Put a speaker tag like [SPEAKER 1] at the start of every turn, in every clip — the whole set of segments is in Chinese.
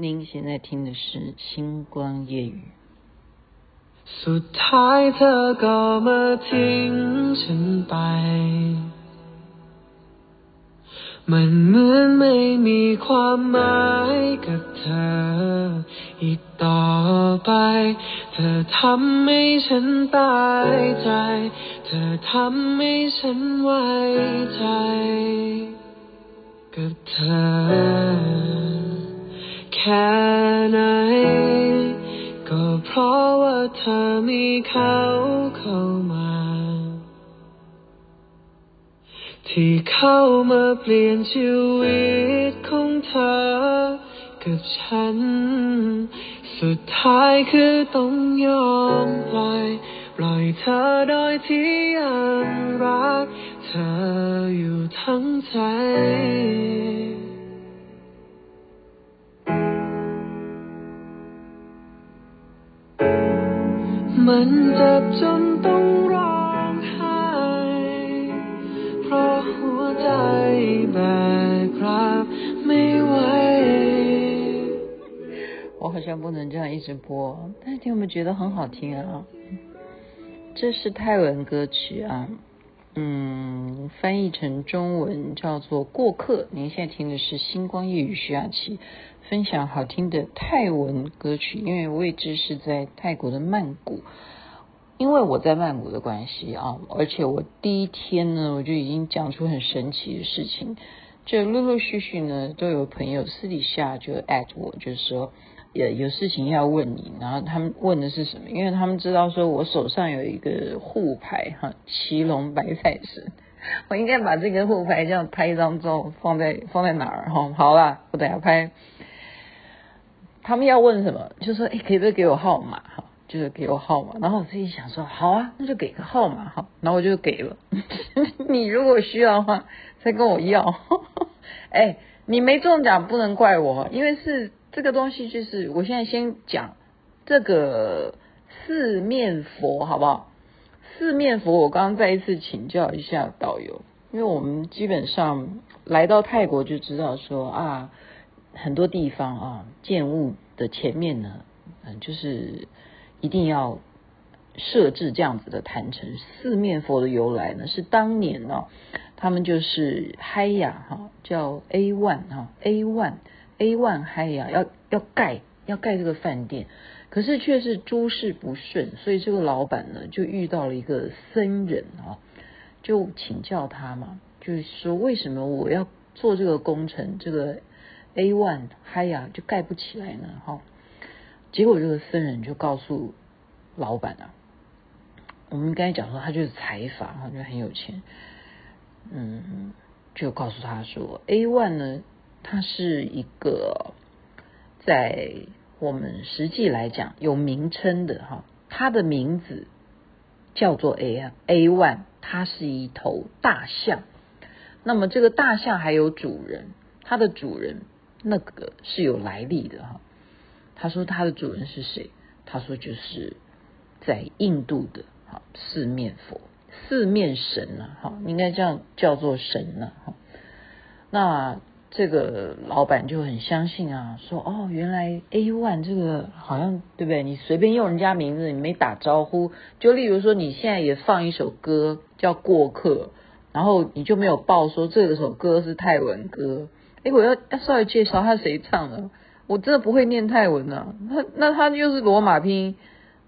[SPEAKER 1] 您现在听的是《星光夜语》。
[SPEAKER 2] สุดท้ายเธอก็มาทิ้งฉันไป มันเหมือนไม่มีความหมายกับเธออีกต่อไป เธอทำให้ฉันตายใจ เธอทำให้ฉันไว้ใจ กับเธอแ ค่ไหน ก็เพราะว่าเธอมีเขาเข้ามา ที่เข้ามาเปลี่ยนชีวิตของเธอ กับฉัน สุดท้ายคือต้องยอมปล่อยปล่อยเธอโดยที่ยังรัก เธออยู่ทั้งใจ มันเจ็บจนต้องร้องไห้ เพราะหัวใจแบกรับไม่ไหว
[SPEAKER 1] 我好像不能这样一直播，但是听有没有觉得很好听啊？这是泰文歌曲啊， 嗯，翻译成中文叫做《过客》。您现在听的是星光夜雨徐雅琪分享好听的泰文歌曲，因为位置是在泰国的曼谷。因为我在曼谷的关系啊，而且我第一天呢，我就已经讲出很神奇的事情，就陆陆续续呢，都有朋友私底下就艾特我，就是说。也有事情要问你，然后他们问的是什么？因为他们知道说我手上有一个护牌哈，骑龙白菜神，我应该把这个护牌这样拍一张照放在放在哪儿哈？好啦，我等下拍。他们要问什么？就说哎，可不可以给我号码哈？就是给我号码。然后我自己想说好啊，那就给个号码哈。然后我就给了。你如果需要的话，再跟我要。哎，你没中奖不能怪我，因为是。这个东西就是，我现在先讲这个四面佛，好不好？四面佛，我刚刚再一次请教一下导游，因为我们基本上来到泰国就知道说啊，很多地方啊，建物的前面呢，嗯，就是一定要设置这样子的坛城。四面佛的由来呢，是当年呢，他们就是嗨呀哈，叫 A One 哈，A One。A 万嗨呀，要要盖要盖这个饭店，可是却是诸事不顺，所以这个老板呢就遇到了一个僧人啊，就请教他嘛，就是说为什么我要做这个工程，这个 A 万嗨呀就盖不起来呢？哈，结果这个僧人就告诉老板啊，我们刚才讲说他就是财阀哈，就很有钱，嗯，就告诉他说 A 万呢。它是一个在我们实际来讲有名称的哈，它的名字叫做 A 啊 A One，它是一头大象。那么这个大象还有主人，它的主人那个是有来历的哈。他说他的主人是谁？他说就是在印度的哈四面佛、四面神呐哈，应该这样叫做神呐哈。那这个老板就很相信啊，说哦，原来 A one 这个好像对不对？你随便用人家名字，你没打招呼，就例如说你现在也放一首歌叫《过客》，然后你就没有报说这首歌是泰文歌。哎，我要要稍微介绍他谁唱的，我真的不会念泰文啊。他那他就是罗马拼音，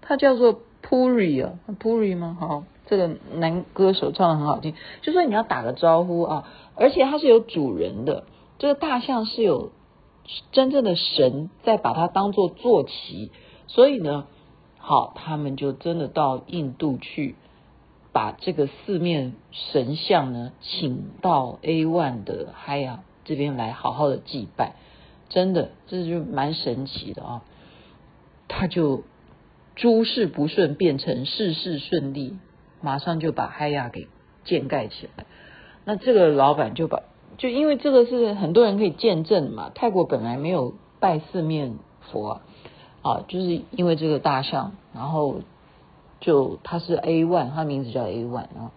[SPEAKER 1] 他叫做 Puri 啊，Puri 吗？好，这个男歌手唱的很好听，就说你要打个招呼啊，而且他是有主人的。这个大象是有真正的神在把它当做坐骑，所以呢，好，他们就真的到印度去，把这个四面神像呢请到 A one 的嗨呀这边来好好的祭拜，真的这就蛮神奇的啊，他就诸事不顺变成事事顺利，马上就把嗨呀给建盖起来，那这个老板就把。就因为这个是很多人可以见证嘛，泰国本来没有拜四面佛啊，就是因为这个大象，然后就它是 A one，它名字叫 A one 啊，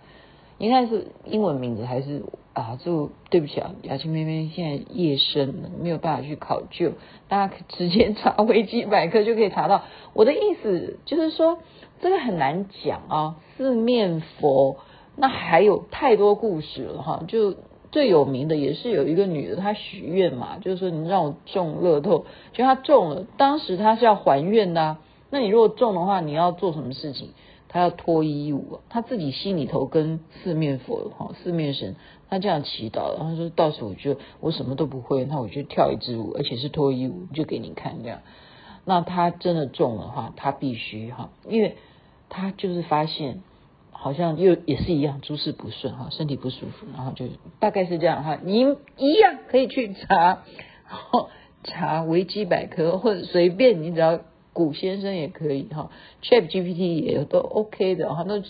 [SPEAKER 1] 应该是英文名字还是啊，就对不起啊，雅琴妹妹现在夜深了，没有办法去考究，大家可直接查维基百科就可以查到。我的意思就是说，这个很难讲啊。四面佛，那还有太多故事了哈。就最有名的也是有一个女的，她许愿嘛，就是说你让我中乐透，就她中了，当时她是要还愿的啊。那你如果中的话，你要做什么事情？她要脱衣舞，她自己心里头跟四面佛哈，四面神。她这样祈祷，然后说到时候我就我什么都不会，那我就跳一支舞，而且是脱衣舞，就给你看这样。那她真的中的话，她必须哈，因为她就是发现好像又也是一样诸事不顺哈，身体不舒服，然后就大概是这样哈。你一样可以去查查维基百科，或者随便你只要古先生也可以哈，Chat GPT 也都 OK 的哈。那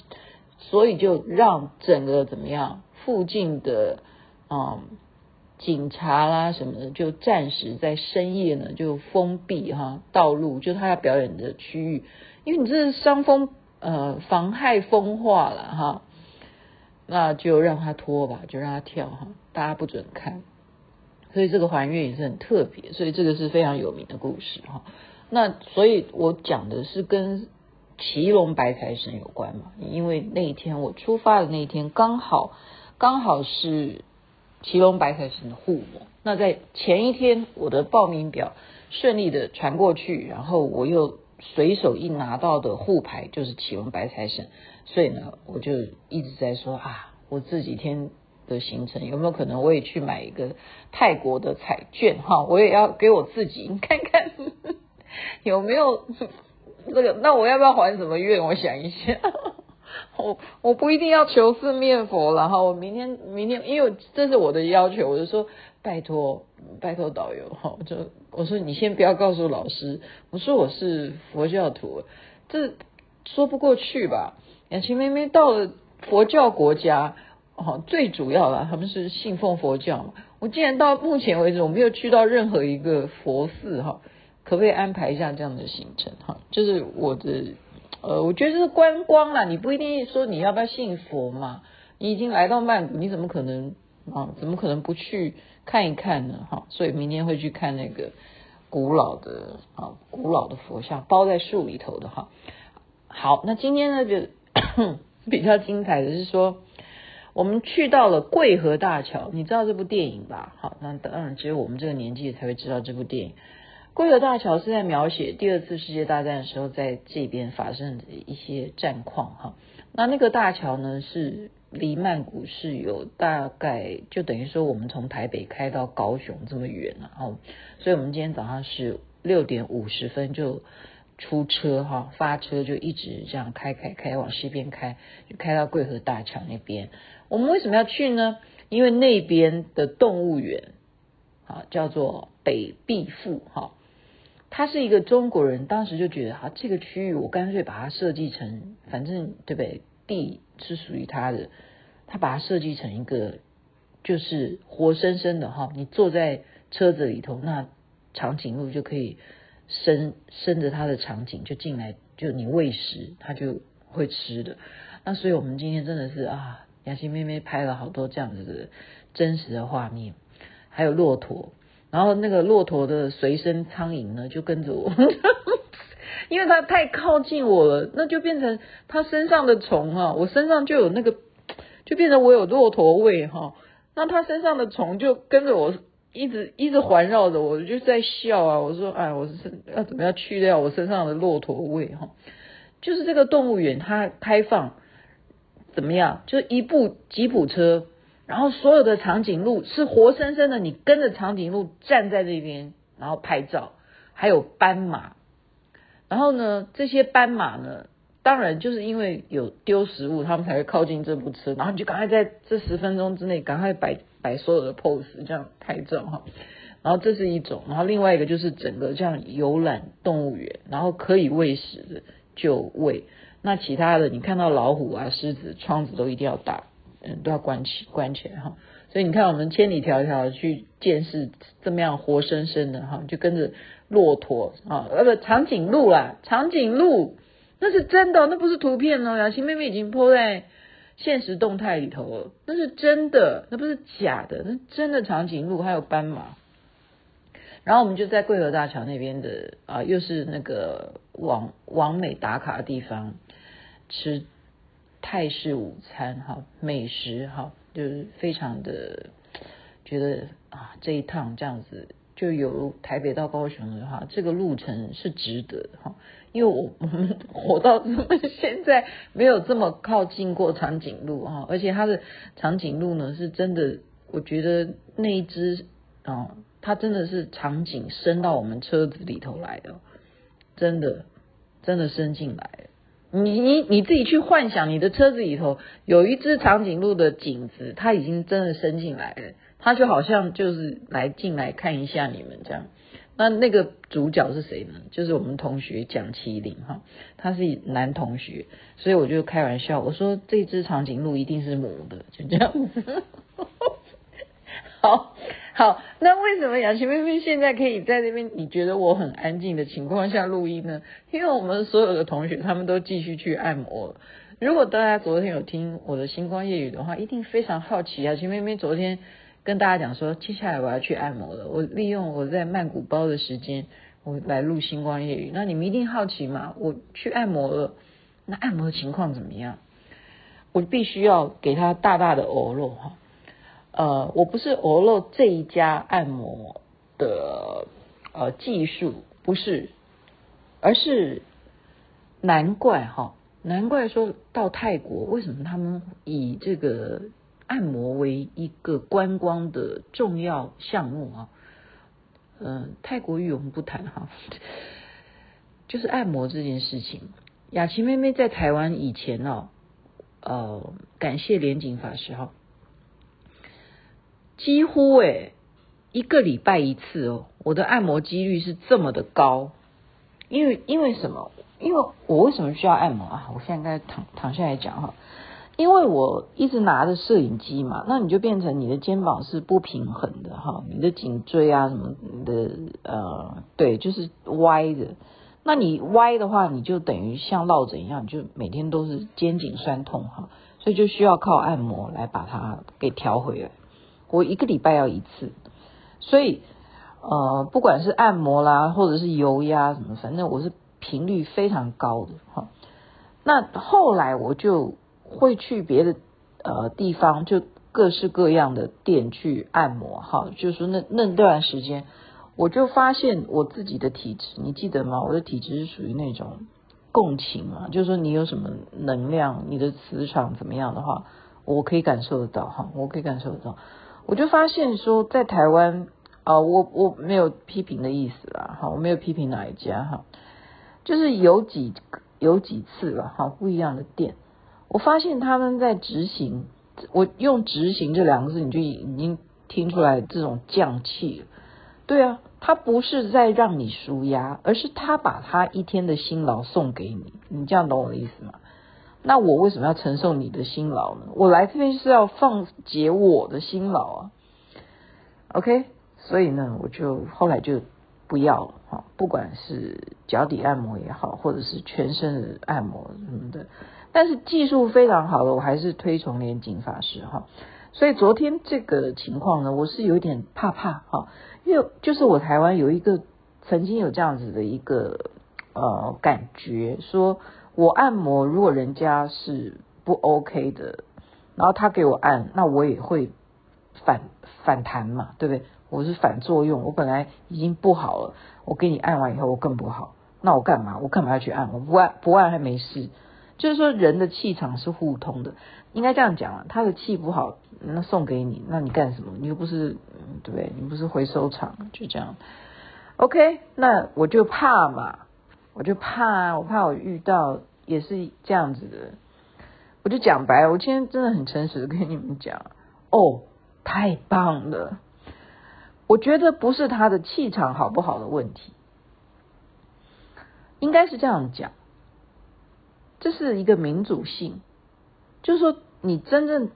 [SPEAKER 1] 所以就让整个怎么样？附近的嗯警察啦什么的，就暂时在深夜呢就封闭哈道路，就他要表演的区域，因为你这是伤风呃妨害风化了哈，那就让他脱吧，就让他跳哈，大家不准看，所以这个还愿也是很特别，所以这个是非常有名的故事哈。那所以我讲的是跟骑龙白财神有关嘛，因为那一天我出发的那一天刚好。刚好是骑龙白财神的护摩，那在前一天我的报名表顺利的传过去，然后我又随手一拿到的护牌就是启文白财神，所以呢，我就一直在说啊，我这几天的行程有没有可能我也去买一个泰国的彩券哈，我也要给我自己看看 有没有 这个，那我要不要还什么愿？我想一下。我我不一定要求四面佛，然后我明天明天，因为这是我的要求，我就说拜托拜托导游哈，就我说你先不要告诉老师，我说我是佛教徒，这说不过去吧？雅琪妹妹到了佛教国家，哦，最主要的他们是信奉佛教嘛，我既然到目前为止我没有去到任何一个佛寺哈，可不可以安排一下这样的行程哈？就是我的。呃，我觉得是观光啦，你不一定说你要不要信佛嘛。你已经来到曼谷，你怎么可能啊？怎么可能不去看一看呢？哈，所以明天会去看那个古老的啊，古老的佛像，包在树里头的哈。好，那今天呢就 比较精彩的是说，我们去到了桂河大桥，你知道这部电影吧？好，那当然只有我们这个年纪才会知道这部电影。桂河大桥是在描写第二次世界大战的时候，在这边发生的一些战况哈。那那个大桥呢，是离曼谷是有大概就等于说我们从台北开到高雄这么远了哦。所以我们今天早上是六点五十分就出车哈，发车就一直这样开开开往西边开，就开到桂河大桥那边。我们为什么要去呢？因为那边的动物园啊叫做北碧富哈。他是一个中国人，当时就觉得哈，这个区域我干脆把它设计成，反正对不对？地是属于他的，他把它设计成一个就是活生生的哈，你坐在车子里头，那长颈鹿就可以伸伸着它的长颈就进来，就你喂食，它就会吃的。那所以我们今天真的是啊，雅欣妹妹拍了好多这样子的真实的画面，还有骆驼。然后那个骆驼的随身苍蝇呢，就跟着我，因为它太靠近我了，那就变成它身上的虫啊，我身上就有那个，就变成我有骆驼味哈。那它身上的虫就跟着我，一直一直环绕着我，就在笑啊。我说，哎，我是要怎么样去掉我身上的骆驼味哈？就是这个动物园它开放怎么样？就是一部吉普车。然后所有的长颈鹿是活生生的，你跟着长颈鹿站在这边，然后拍照，还有斑马。然后呢，这些斑马呢，当然就是因为有丢食物，他们才会靠近这部车。然后你就赶快在这十分钟之内，赶快摆摆所有的 pose，这样拍照哈。然后这是一种，然后另外一个就是整个这样游览动物园，然后可以喂食的就喂。那其他的，你看到老虎啊、狮子，窗子都一定要打。嗯，都要关起关起来哈，所以你看，我们千里迢迢去见识这么样活生生的哈，就跟着骆驼啊，呃不，长颈鹿啦，长颈鹿那是真的，那不是图片哦。雅琴妹妹已经 po 在现实动态里头了，那是真的，那不是假的，那真的长颈鹿还有斑马。然后我们就在桂河大桥那边的啊，又是那个网网美打卡的地方，吃泰式午餐哈，美食哈，就是非常的觉得啊，这一趟这样子。就由台北到高雄的话，这个路程是值得的哈，因为我我们活到这么现在没有这么靠近过长颈鹿哈，而且它的长颈鹿呢是真的，我觉得那一只啊，它真的是长颈伸到我们车子里头来的，真的真的伸进来，你你你自己去幻想你的车子里头有一只长颈鹿的颈子，它已经真的伸进来了。他就好像就是来进来看一下你们这样，那那个主角是谁呢？就是我们同学蒋麒麟哈，他是男同学，所以我就开玩笑，我说这只长颈鹿一定是母的，就这样子。好好，那为什么雅琪妹妹现在可以在那边？你觉得我很安静的情况下录音呢？因为我们所有的同学他们都继续去按摩了。如果大家昨天有听我的星光夜雨的话，一定非常好奇雅琪妹妹昨天。跟大家讲说，接下来我要去按摩了。我利用我在曼谷包的时间，我来录星光夜语。那你们一定好奇嘛？我去按摩了，那按摩的情况怎么样？我必须要给他大大的欧露哈。呃，我不是欧露这一家按摩的呃技术，不是，而是难怪哈，难怪说到泰国，为什么他们以这个。按摩为一个观光的重要项目啊，嗯，泰国语我们不谈哈，就是按摩这件事情。雅琪妹妹在台湾以前哦，呃，感谢莲景法师哈，几乎诶一个礼拜一次哦，我的按摩几率是这么的高，因为因为什么？因为我为什么需要按摩啊？我现在该躺躺下来讲哈。因为我一直拿着摄影机嘛，那你就变成你的肩膀是不平衡的哈，你的颈椎啊什么的呃，对，就是歪的。那你歪的话，你就等于像落枕一样，就每天都是肩颈酸痛哈，所以就需要靠按摩来把它给调回来。我一个礼拜要一次，所以呃，不管是按摩啦，或者是油压什么，反正我是频率非常高的哈。那后来我就。会去别的呃地方，就各式各样的店去按摩哈，就是那那段时间，我就发现我自己的体质，你记得吗？我的体质是属于那种共情嘛，就是说你有什么能量，你的磁场怎么样的话，我可以感受得到哈，我可以感受得到。我就发现说，在台湾啊、我我没有批评的意思啦，哈，我没有批评哪一家哈，就是有几有几次了哈，不一样的店。我发现他们在执行，我用“执行”这两个字，你就已经听出来这种匠气了。对啊，他不是在让你舒压，而是他把他一天的辛劳送给你。你这样懂我的意思吗？那我为什么要承受你的辛劳呢？我来这边是要放解我的辛劳啊。OK，所以呢，我就后来就不要了哈，不管是脚底按摩也好，或者是全身的按摩什么的。但是技术非常好的，我还是推崇连景法师哈。所以昨天这个情况呢，我是有点怕怕哈，因为就是我台湾有一个曾经有这样子的一个呃感觉，说我按摩如果人家是不 OK 的，然后他给我按，那我也会反反弹嘛，对不对？我是反作用，我本来已经不好了，我给你按完以后我更不好，那我干嘛？我干嘛要去按？我不按不按还没事。就是说，人的气场是互通的，应该这样讲啊。他的气不好，那送给你，那你干什么？你又不是，对不对？你不是回收厂，就这样。OK，那我就怕嘛，我就怕，我怕我遇到也是这样子的。我就讲白，我今天真的很诚实的跟你们讲，哦，太棒了。我觉得不是他的气场好不好的问题，应该是这样讲。这是一个民主性，就是说，你真正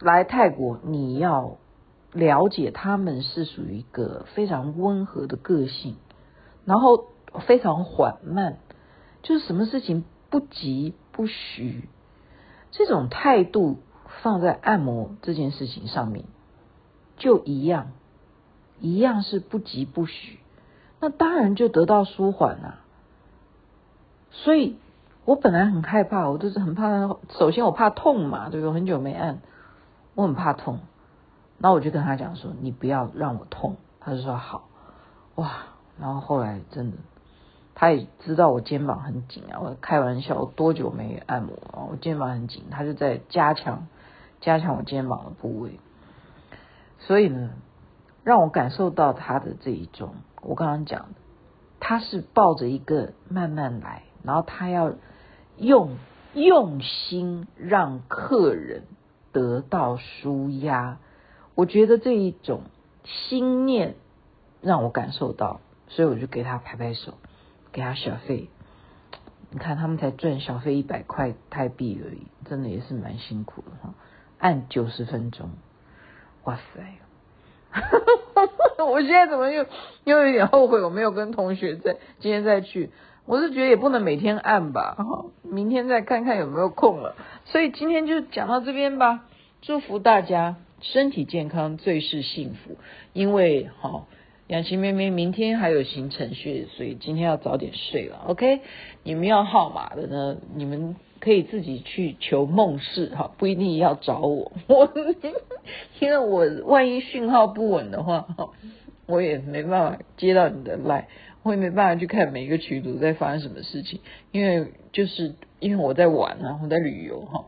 [SPEAKER 1] 来泰国，你要了解他们是属于一个非常温和的个性，然后非常缓慢，就是什么事情不急不徐，这种态度放在按摩这件事情上面，就一样，一样是不疾不徐，那当然就得到舒缓了。所以我本来很害怕，我就是很怕。首先我怕痛嘛，对不对？很久没按，我很怕痛。那我就跟他讲说：“你不要让我痛。”他就说：“好。”哇！然后后来真的，他也知道我肩膀很紧啊。我开玩笑，我多久没按摩啊？我肩膀很紧，他就在加强加强我肩膀的部位。所以呢，让我感受到他的这一种，我刚刚讲的，他是抱着一个慢慢来，然后他要用用心让客人得到舒压。我觉得这一种心念让我感受到，所以我就给他拍拍手，给他小费。你看他们才赚小费一百块泰币而已，真的也是蛮辛苦的哈。按九十分钟。哇塞！我现在怎么又又有点后悔，我没有跟同学在今天再去。我是觉得也不能每天按吧，明天再看看有没有空了。所以今天就讲到这边吧。祝福大家身体健康，最是幸福。因为好，雅琪妹妹明天还有行程去，所以今天要早点睡了。OK，你们要号码的呢，你们。可以自己去求梦事哈，不一定要找我。我 因为我万一讯号不稳的话哈，我也没办法接到你的赖，我也没办法去看每一个群组在发生什么事情。因为就是因为我在玩啊，我在旅游哈，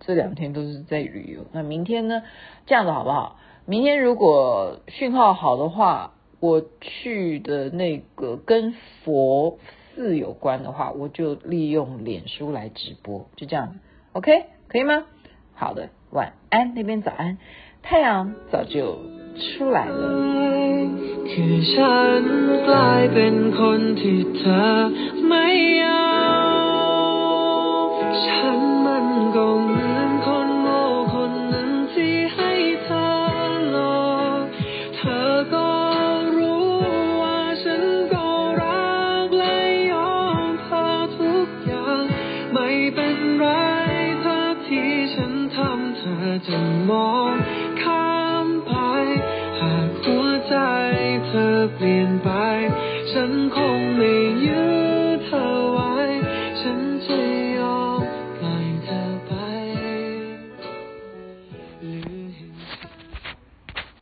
[SPEAKER 1] 这两天都是在旅游。那明天呢？这样子好不好？明天如果讯号好的话，我去的那个跟佛。寺有关的话，我就利用脸书来直播，就这样，OK，可以吗？好的，晚安，那边早安，太阳早就出来了。
[SPEAKER 2] จะ